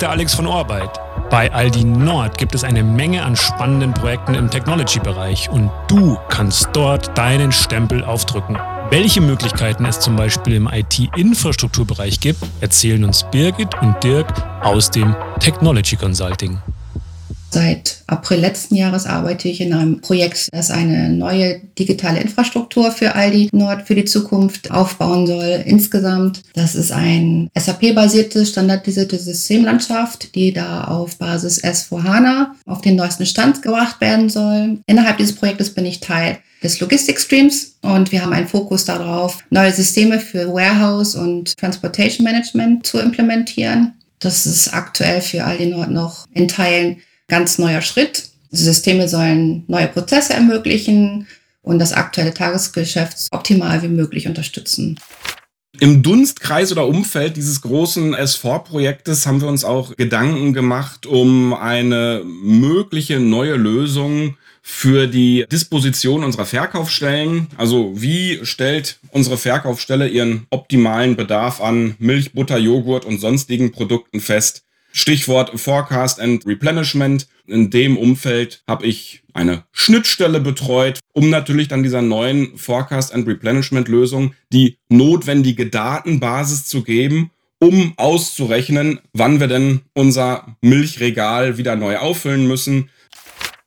ist der Alex von Orbeit. Bei Aldi Nord gibt es eine Menge an spannenden Projekten im Technology-Bereich und du kannst dort deinen Stempel aufdrücken. Welche Möglichkeiten es zum Beispiel im IT-Infrastrukturbereich gibt, erzählen uns Birgit und Dirk aus dem Technology Consulting. Seit April letzten Jahres arbeite ich in einem Projekt, das eine neue digitale Infrastruktur für Aldi Nord für die Zukunft aufbauen soll. Insgesamt, das ist ein SAP-basierte, standardisierte Systemlandschaft, die da auf Basis S4HANA auf den neuesten Stand gebracht werden soll. Innerhalb dieses Projektes bin ich Teil des Logistik-Streams und wir haben einen Fokus darauf, neue Systeme für Warehouse und Transportation Management zu implementieren. Das ist aktuell für Aldi Nord noch in Teilen ganz neuer Schritt. Die Systeme sollen neue Prozesse ermöglichen und das aktuelle Tagesgeschäft optimal wie möglich unterstützen. Im Dunstkreis oder Umfeld dieses großen S4-Projektes haben wir uns auch Gedanken gemacht um eine mögliche neue Lösung für die Disposition unserer Verkaufsstellen. Also wie stellt unsere Verkaufsstelle ihren optimalen Bedarf an Milch, Butter, Joghurt und sonstigen Produkten fest? Stichwort Forecast and Replenishment. In dem Umfeld habe ich eine Schnittstelle betreut, um natürlich dann dieser neuen Forecast and Replenishment Lösung die notwendige Datenbasis zu geben, um auszurechnen, wann wir denn unser Milchregal wieder neu auffüllen müssen,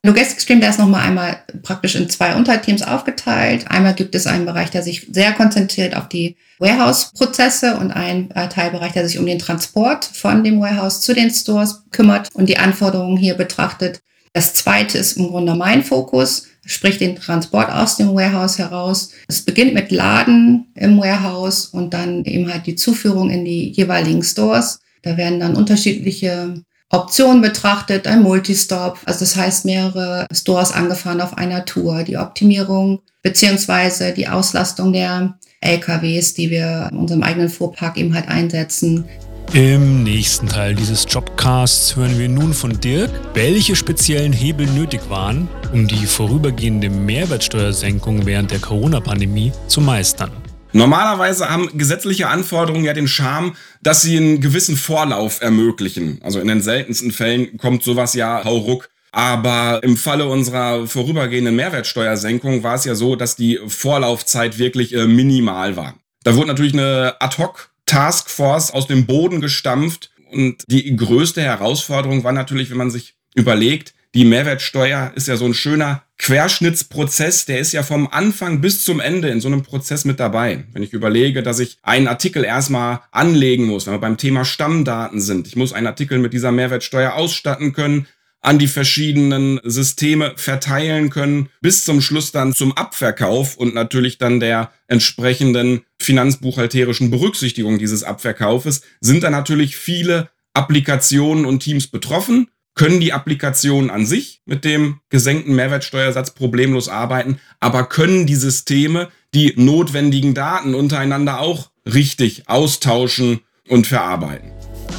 Logistic Stream, der ist nochmal einmal praktisch in zwei Unterteams aufgeteilt. Einmal gibt es einen Bereich, der sich sehr konzentriert auf die Warehouse-Prozesse und einen äh, Teilbereich, der sich um den Transport von dem Warehouse zu den Stores kümmert und die Anforderungen hier betrachtet. Das zweite ist im Grunde mein Fokus, sprich den Transport aus dem Warehouse heraus. Es beginnt mit Laden im Warehouse und dann eben halt die Zuführung in die jeweiligen Stores. Da werden dann unterschiedliche Optionen betrachtet, ein Multistop, also das heißt mehrere Stores angefahren auf einer Tour, die Optimierung beziehungsweise die Auslastung der LKWs, die wir in unserem eigenen Fuhrpark eben halt einsetzen. Im nächsten Teil dieses Jobcasts hören wir nun von Dirk, welche speziellen Hebel nötig waren, um die vorübergehende Mehrwertsteuersenkung während der Corona-Pandemie zu meistern. Normalerweise haben gesetzliche Anforderungen ja den Charme, dass sie einen gewissen Vorlauf ermöglichen. Also in den seltensten Fällen kommt sowas ja hauruck. Aber im Falle unserer vorübergehenden Mehrwertsteuersenkung war es ja so, dass die Vorlaufzeit wirklich äh, minimal war. Da wurde natürlich eine Ad-Hoc-Taskforce aus dem Boden gestampft. Und die größte Herausforderung war natürlich, wenn man sich überlegt, die Mehrwertsteuer ist ja so ein schöner Querschnittsprozess, der ist ja vom Anfang bis zum Ende in so einem Prozess mit dabei. Wenn ich überlege, dass ich einen Artikel erstmal anlegen muss, wenn wir beim Thema Stammdaten sind, ich muss einen Artikel mit dieser Mehrwertsteuer ausstatten können, an die verschiedenen Systeme verteilen können, bis zum Schluss dann zum Abverkauf und natürlich dann der entsprechenden finanzbuchhalterischen Berücksichtigung dieses Abverkaufes, sind da natürlich viele Applikationen und Teams betroffen können die Applikationen an sich mit dem gesenkten Mehrwertsteuersatz problemlos arbeiten, aber können die Systeme die notwendigen Daten untereinander auch richtig austauschen und verarbeiten.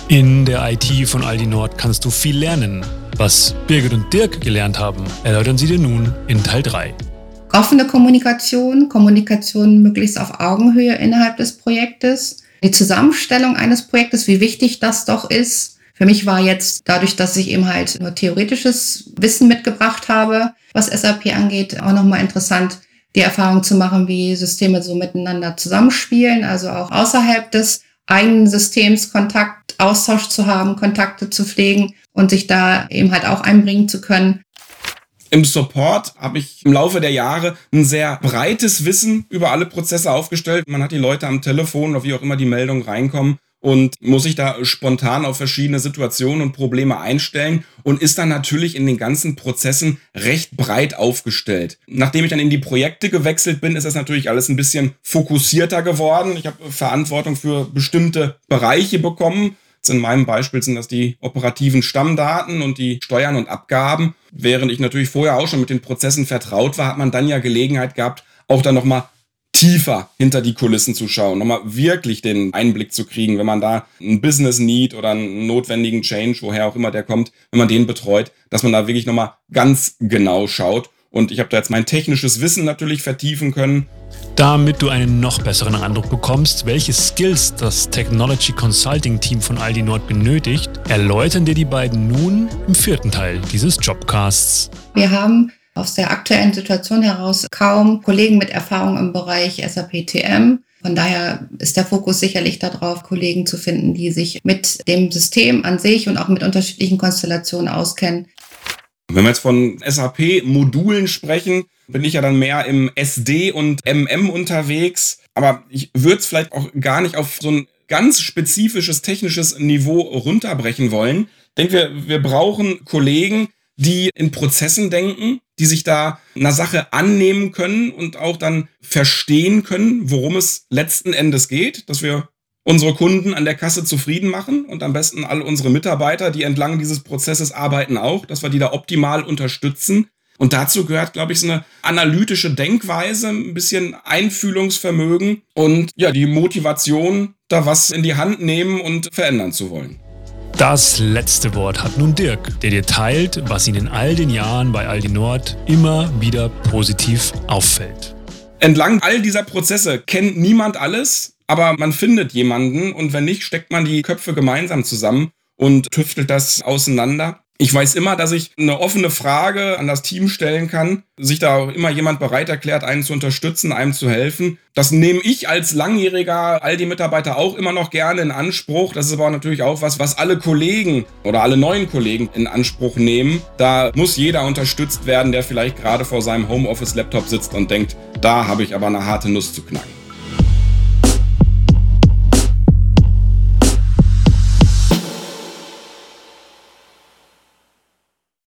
In der IT von Aldi Nord kannst du viel lernen. Was Birgit und Dirk gelernt haben, erläutern sie dir nun in Teil 3. Offene Kommunikation, Kommunikation möglichst auf Augenhöhe innerhalb des Projektes, die Zusammenstellung eines Projektes, wie wichtig das doch ist, für mich war jetzt dadurch, dass ich eben halt nur theoretisches Wissen mitgebracht habe, was SAP angeht, auch nochmal interessant, die Erfahrung zu machen, wie Systeme so miteinander zusammenspielen, also auch außerhalb des eigenen Systems Kontakt, Austausch zu haben, Kontakte zu pflegen und sich da eben halt auch einbringen zu können. Im Support habe ich im Laufe der Jahre ein sehr breites Wissen über alle Prozesse aufgestellt. Man hat die Leute am Telefon oder wie auch immer die Meldungen reinkommen und muss sich da spontan auf verschiedene Situationen und Probleme einstellen und ist dann natürlich in den ganzen Prozessen recht breit aufgestellt. Nachdem ich dann in die Projekte gewechselt bin, ist das natürlich alles ein bisschen fokussierter geworden. Ich habe Verantwortung für bestimmte Bereiche bekommen. In meinem Beispiel sind das die operativen Stammdaten und die Steuern und Abgaben. Während ich natürlich vorher auch schon mit den Prozessen vertraut war, hat man dann ja Gelegenheit gehabt, auch dann nochmal tiefer hinter die Kulissen zu schauen, nochmal wirklich den Einblick zu kriegen, wenn man da einen Business Need oder einen notwendigen Change, woher auch immer der kommt, wenn man den betreut, dass man da wirklich nochmal ganz genau schaut. Und ich habe da jetzt mein technisches Wissen natürlich vertiefen können. Damit du einen noch besseren Eindruck bekommst, welche Skills das Technology Consulting Team von Aldi Nord benötigt, erläutern dir die beiden nun im vierten Teil dieses Jobcasts. Wir haben aus der aktuellen Situation heraus kaum Kollegen mit Erfahrung im Bereich SAP TM. Von daher ist der Fokus sicherlich darauf, Kollegen zu finden, die sich mit dem System an sich und auch mit unterschiedlichen Konstellationen auskennen. Wenn wir jetzt von SAP-Modulen sprechen, bin ich ja dann mehr im SD und MM unterwegs. Aber ich würde es vielleicht auch gar nicht auf so ein ganz spezifisches technisches Niveau runterbrechen wollen. Ich denke, wir, wir brauchen Kollegen, die in Prozessen denken, die sich da einer Sache annehmen können und auch dann verstehen können, worum es letzten Endes geht, dass wir unsere Kunden an der Kasse zufrieden machen und am besten all unsere Mitarbeiter, die entlang dieses Prozesses arbeiten, auch, dass wir die da optimal unterstützen. Und dazu gehört, glaube ich, so eine analytische Denkweise, ein bisschen Einfühlungsvermögen und ja, die Motivation, da was in die Hand nehmen und verändern zu wollen. Das letzte Wort hat nun Dirk, der dir teilt, was ihn in all den Jahren bei Aldi Nord immer wieder positiv auffällt. Entlang all dieser Prozesse kennt niemand alles, aber man findet jemanden und wenn nicht, steckt man die Köpfe gemeinsam zusammen und tüftelt das auseinander. Ich weiß immer, dass ich eine offene Frage an das Team stellen kann, sich da auch immer jemand bereit erklärt, einen zu unterstützen, einem zu helfen. Das nehme ich als langjähriger Aldi-Mitarbeiter auch immer noch gerne in Anspruch. Das ist aber natürlich auch was, was alle Kollegen oder alle neuen Kollegen in Anspruch nehmen. Da muss jeder unterstützt werden, der vielleicht gerade vor seinem Homeoffice-Laptop sitzt und denkt, da habe ich aber eine harte Nuss zu knacken.